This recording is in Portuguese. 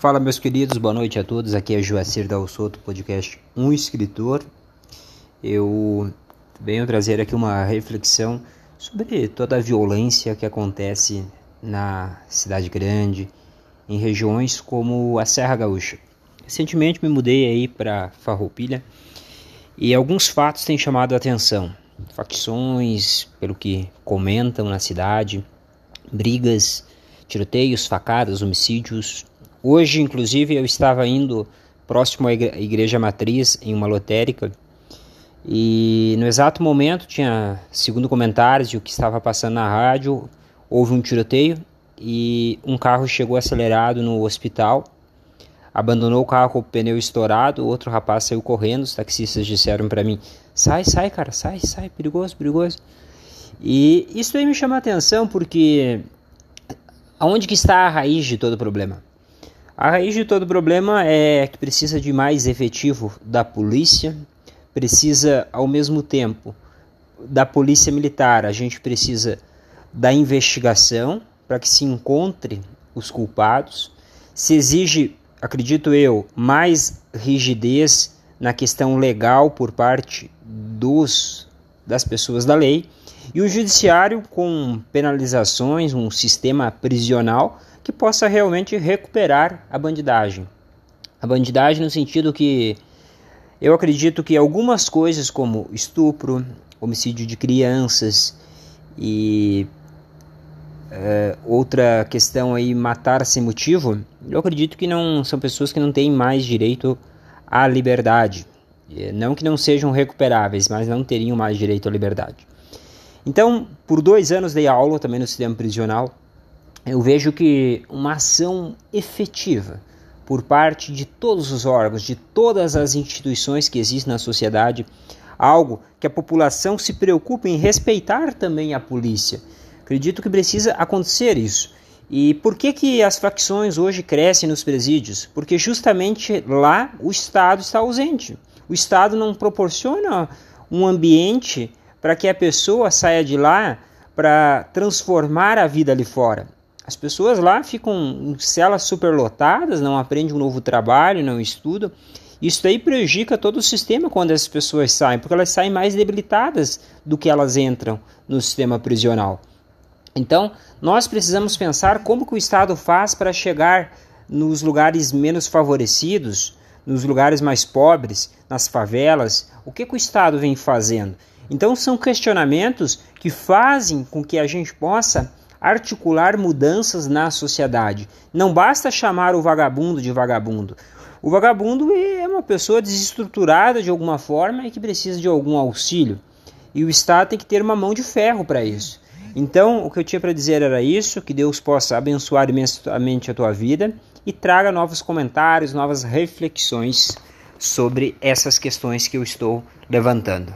Fala, meus queridos, boa noite a todos. Aqui é Joacir Dal Soto, podcast Um Escritor. Eu venho trazer aqui uma reflexão sobre toda a violência que acontece na cidade grande, em regiões como a Serra Gaúcha. Recentemente me mudei aí para Farroupilha e alguns fatos têm chamado a atenção. Facções, pelo que comentam na cidade, brigas, tiroteios, facadas, homicídios, Hoje, inclusive, eu estava indo próximo à igreja matriz em uma lotérica e no exato momento tinha, segundo comentários e o que estava passando na rádio, houve um tiroteio e um carro chegou acelerado no hospital, abandonou o carro com o pneu estourado, outro rapaz saiu correndo, os taxistas disseram para mim, sai, sai cara, sai, sai, perigoso, perigoso. E isso aí me chama a atenção porque aonde que está a raiz de todo o problema? A raiz de todo problema é que precisa de mais efetivo da polícia, precisa ao mesmo tempo da polícia militar, a gente precisa da investigação para que se encontre os culpados. Se exige, acredito eu, mais rigidez na questão legal por parte dos das pessoas da lei e o judiciário com penalizações, um sistema prisional que possa realmente recuperar a bandidagem. A bandidagem no sentido que eu acredito que algumas coisas como estupro, homicídio de crianças e uh, outra questão aí matar sem motivo, eu acredito que não são pessoas que não têm mais direito à liberdade. Não que não sejam recuperáveis, mas não teriam mais direito à liberdade. Então, por dois anos dei aula também no sistema prisional eu vejo que uma ação efetiva por parte de todos os órgãos, de todas as instituições que existem na sociedade, algo que a população se preocupe em respeitar também a polícia. Acredito que precisa acontecer isso. E por que, que as facções hoje crescem nos presídios? Porque justamente lá o Estado está ausente. O Estado não proporciona um ambiente para que a pessoa saia de lá para transformar a vida ali fora. As pessoas lá ficam em celas superlotadas, não aprendem um novo trabalho, não estudam. Isso daí prejudica todo o sistema quando essas pessoas saem, porque elas saem mais debilitadas do que elas entram no sistema prisional. Então, nós precisamos pensar como que o Estado faz para chegar nos lugares menos favorecidos, nos lugares mais pobres, nas favelas, o que, que o Estado vem fazendo. Então, são questionamentos que fazem com que a gente possa articular mudanças na sociedade. Não basta chamar o vagabundo de vagabundo. O vagabundo é uma pessoa desestruturada de alguma forma e que precisa de algum auxílio. E o Estado tem que ter uma mão de ferro para isso. Então, o que eu tinha para dizer era isso: que Deus possa abençoar imensamente a tua vida e traga novos comentários, novas reflexões sobre essas questões que eu estou levantando.